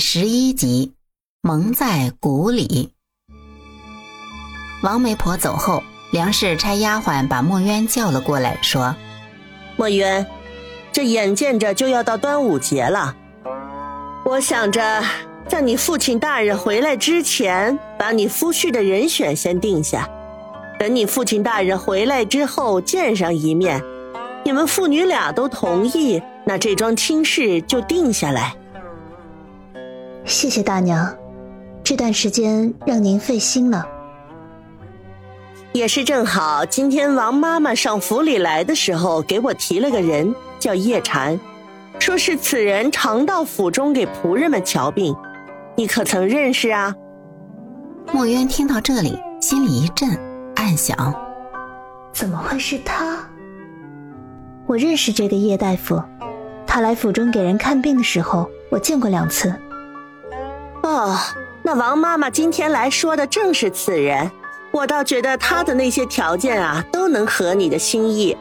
十一集，蒙在鼓里。王媒婆走后，梁氏差丫鬟把墨渊叫了过来，说：“墨渊，这眼见着就要到端午节了，我想着在你父亲大人回来之前，把你夫婿的人选先定下。等你父亲大人回来之后见上一面，你们父女俩都同意，那这桩亲事就定下来。”谢谢大娘，这段时间让您费心了。也是正好，今天王妈妈上府里来的时候，给我提了个人，叫叶禅，说是此人常到府中给仆人们瞧病，你可曾认识啊？墨渊听到这里，心里一震，暗想：怎么会是他？我认识这个叶大夫，他来府中给人看病的时候，我见过两次。哦，那王妈妈今天来说的正是此人，我倒觉得他的那些条件啊，都能合你的心意，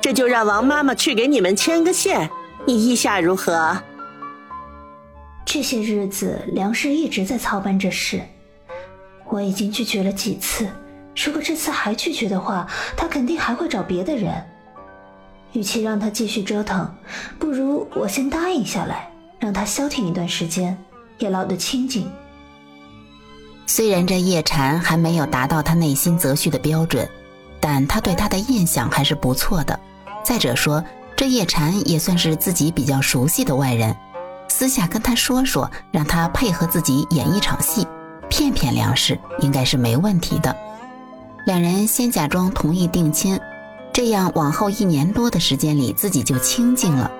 这就让王妈妈去给你们牵个线，你意下如何？这些日子梁氏一直在操办这事，我已经拒绝了几次，如果这次还拒绝的话，他肯定还会找别的人。与其让他继续折腾，不如我先答应下来，让他消停一段时间。也捞得清净。虽然这叶禅还没有达到他内心择婿的标准，但他对他的印象还是不错的。再者说，这叶禅也算是自己比较熟悉的外人，私下跟他说说，让他配合自己演一场戏，骗骗梁氏，应该是没问题的。两人先假装同意定亲，这样往后一年多的时间里，自己就清静了。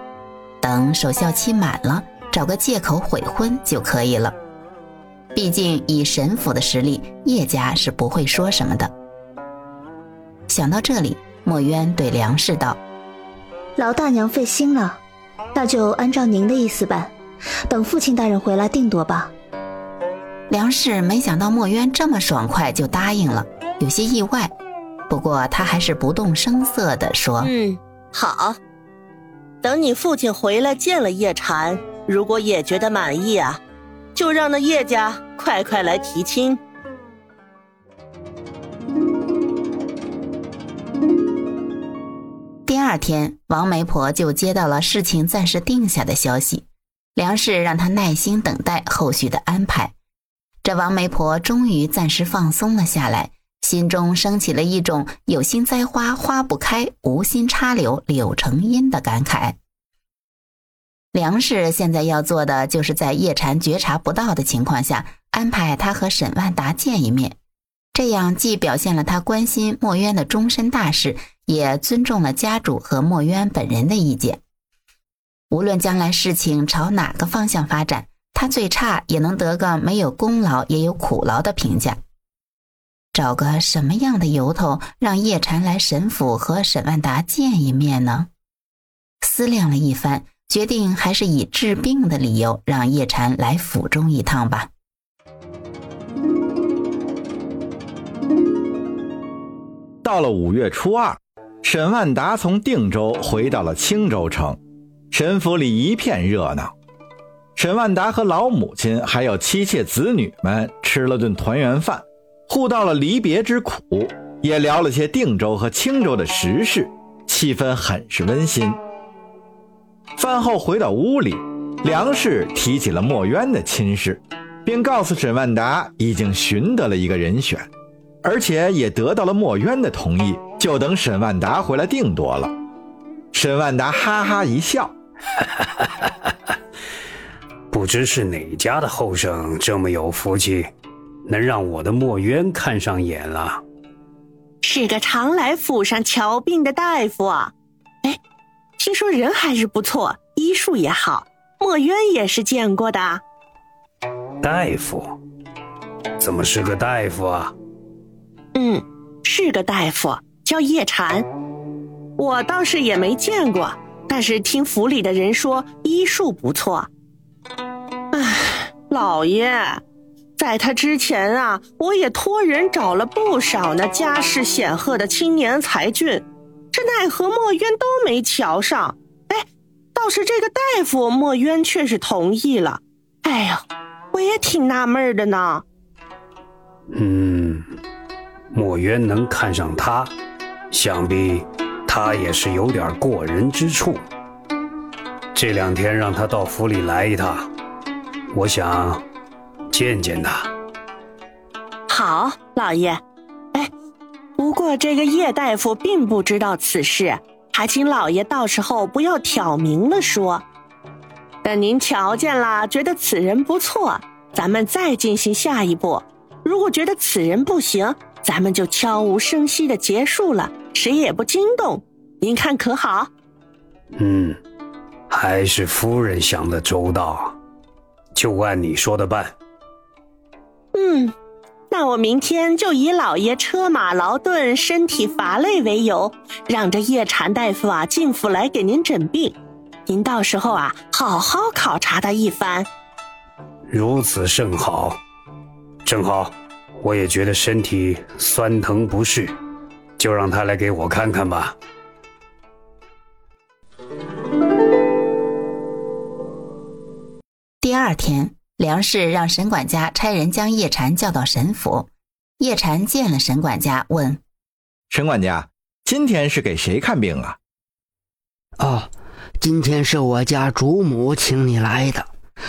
等守孝期满了。找个借口悔婚就可以了，毕竟以沈府的实力，叶家是不会说什么的。想到这里，墨渊对梁氏道：“老大娘费心了，那就按照您的意思办，等父亲大人回来定夺吧。”梁氏没想到墨渊这么爽快就答应了，有些意外，不过他还是不动声色地说：“嗯，好，等你父亲回来见了叶禅。”如果也觉得满意啊，就让那叶家快快来提亲。第二天，王媒婆就接到了事情暂时定下的消息，梁氏让她耐心等待后续的安排。这王媒婆终于暂时放松了下来，心中升起了一种“有心栽花花不开，无心插柳柳成荫”的感慨。梁氏现在要做的，就是在叶禅觉察不到的情况下，安排他和沈万达见一面。这样既表现了他关心墨渊的终身大事，也尊重了家主和墨渊本人的意见。无论将来事情朝哪个方向发展，他最差也能得个没有功劳也有苦劳的评价。找个什么样的由头让叶禅来沈府和沈万达见一面呢？思量了一番。决定还是以治病的理由让叶禅来府中一趟吧。到了五月初二，沈万达从定州回到了青州城，沈府里一片热闹。沈万达和老母亲还有妻妾子女们吃了顿团圆饭，互道了离别之苦，也聊了些定州和青州的时事，气氛很是温馨。饭后回到屋里，梁氏提起了墨渊的亲事，并告诉沈万达已经寻得了一个人选，而且也得到了墨渊的同意，就等沈万达回来定夺了。沈万达哈哈一笑，不知是哪家的后生这么有福气，能让我的墨渊看上眼了？是个常来府上瞧病的大夫啊。听说人还是不错，医术也好。墨渊也是见过的。大夫？怎么是个大夫啊？嗯，是个大夫，叫叶禅。我倒是也没见过，但是听府里的人说医术不错。唉，老爷，在他之前啊，我也托人找了不少那家世显赫的青年才俊。这奈何墨渊都没瞧上，哎，倒是这个大夫墨渊却是同意了，哎呦，我也挺纳闷的呢。嗯，墨渊能看上他，想必他也是有点过人之处。这两天让他到府里来一趟，我想见见他。好，老爷。哎，不过这个叶大夫并不知道此事，还请老爷到时候不要挑明了说。等您瞧见了，觉得此人不错，咱们再进行下一步。如果觉得此人不行，咱们就悄无声息的结束了，谁也不惊动。您看可好？嗯，还是夫人想的周到，就按你说的办。嗯，那我明天就以老爷车马劳顿、身体乏累为由，让这叶禅大夫啊进府来给您诊病。您到时候啊，好好考察他一番。如此甚好。正好，我也觉得身体酸疼不适，就让他来给我看看吧。第二天，梁氏让沈管家差人将叶禅叫到沈府。叶禅见了沈管家，问：“沈管家，今天是给谁看病啊？”“哦，今天是我家主母请你来的，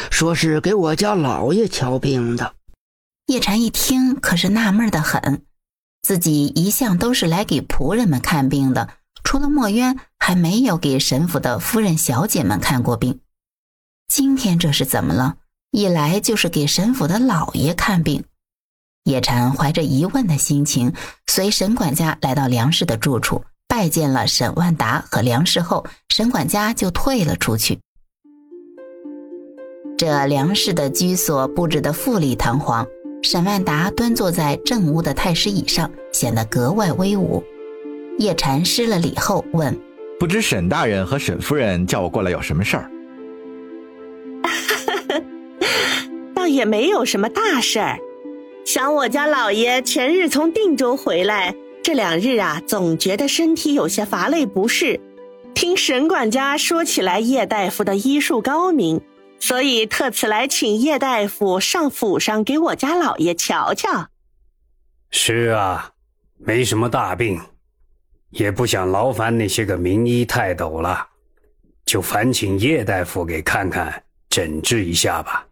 说是给我家老爷瞧病的。”叶禅一听，可是纳闷的很。自己一向都是来给仆人们看病的，除了墨渊，还没有给沈府的夫人、小姐们看过病。今天这是怎么了？一来就是给沈府的老爷看病。叶禅怀着疑问的心情，随沈管家来到梁氏的住处，拜见了沈万达和梁氏后，沈管家就退了出去。这梁氏的居所布置的富丽堂皇。沈万达端坐在正屋的太师椅上，显得格外威武。叶禅施了礼后问：“不知沈大人和沈夫人叫我过来有什么事儿？”“也没有什么大事儿。想我家老爷前日从定州回来，这两日啊，总觉得身体有些乏累不适。听沈管家说起来，叶大夫的医术高明。”所以特此来请叶大夫上府上给我家老爷瞧瞧。是啊，没什么大病，也不想劳烦那些个名医泰斗了，就烦请叶大夫给看看诊治一下吧。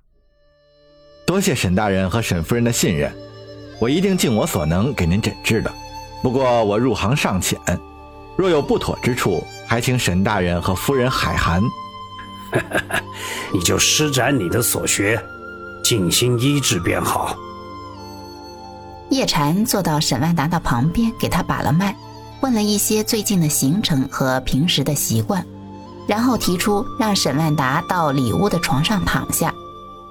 多谢沈大人和沈夫人的信任，我一定尽我所能给您诊治的。不过我入行尚浅，若有不妥之处，还请沈大人和夫人海涵。你就施展你的所学，尽心医治便好。叶禅坐到沈万达的旁边，给他把了脉，问了一些最近的行程和平时的习惯，然后提出让沈万达到里屋的床上躺下。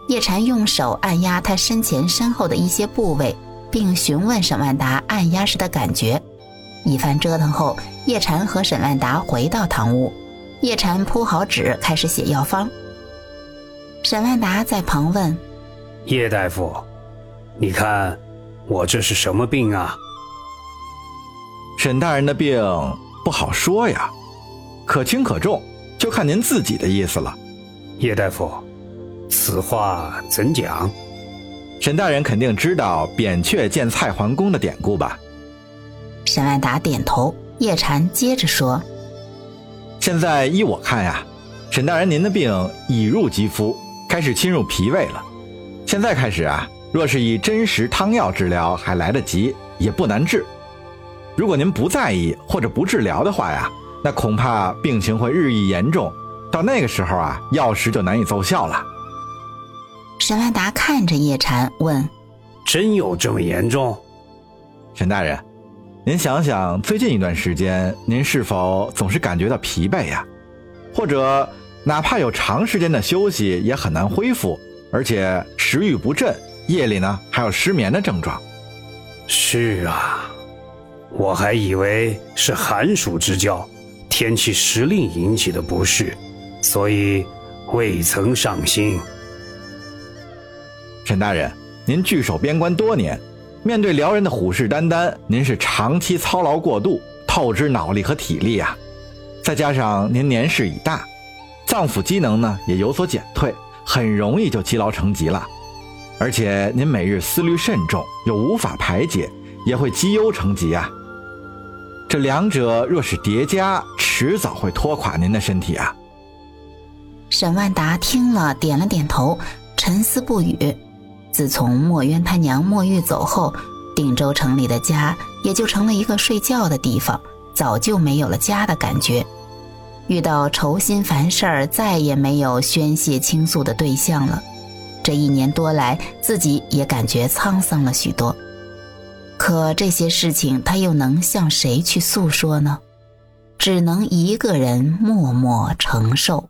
叶禅用手按压他身前身后的一些部位，并询问沈万达按压时的感觉。一番折腾后，叶禅和沈万达回到堂屋。叶禅铺好纸，开始写药方。沈万达在旁问：“叶大夫，你看我这是什么病啊？”沈大人的病不好说呀，可轻可重，就看您自己的意思了。叶大夫，此话怎讲？沈大人肯定知道扁鹊见蔡桓公的典故吧？沈万达点头。叶禅接着说。现在依我看呀，沈大人您的病已入肌肤，开始侵入脾胃了。现在开始啊，若是以真实汤药治疗，还来得及，也不难治。如果您不在意或者不治疗的话呀，那恐怕病情会日益严重，到那个时候啊，药石就难以奏效了。沈万达看着叶禅问：“真有这么严重？”沈大人。您想想，最近一段时间，您是否总是感觉到疲惫呀？或者，哪怕有长时间的休息，也很难恢复，而且食欲不振，夜里呢还有失眠的症状。是啊，我还以为是寒暑之交，天气时令引起的不适，所以未曾上心。沈大人，您据守边关多年。面对辽人的虎视眈眈，您是长期操劳过度，透支脑力和体力啊！再加上您年事已大，脏腑机能呢也有所减退，很容易就积劳成疾了。而且您每日思虑甚重，又无法排解，也会积忧成疾啊。这两者若是叠加，迟早会拖垮您的身体啊。沈万达听了，点了点头，沉思不语。自从墨渊他娘墨玉走后，定州城里的家也就成了一个睡觉的地方，早就没有了家的感觉。遇到愁心烦事儿，再也没有宣泄倾诉的对象了。这一年多来，自己也感觉沧桑了许多。可这些事情，他又能向谁去诉说呢？只能一个人默默承受。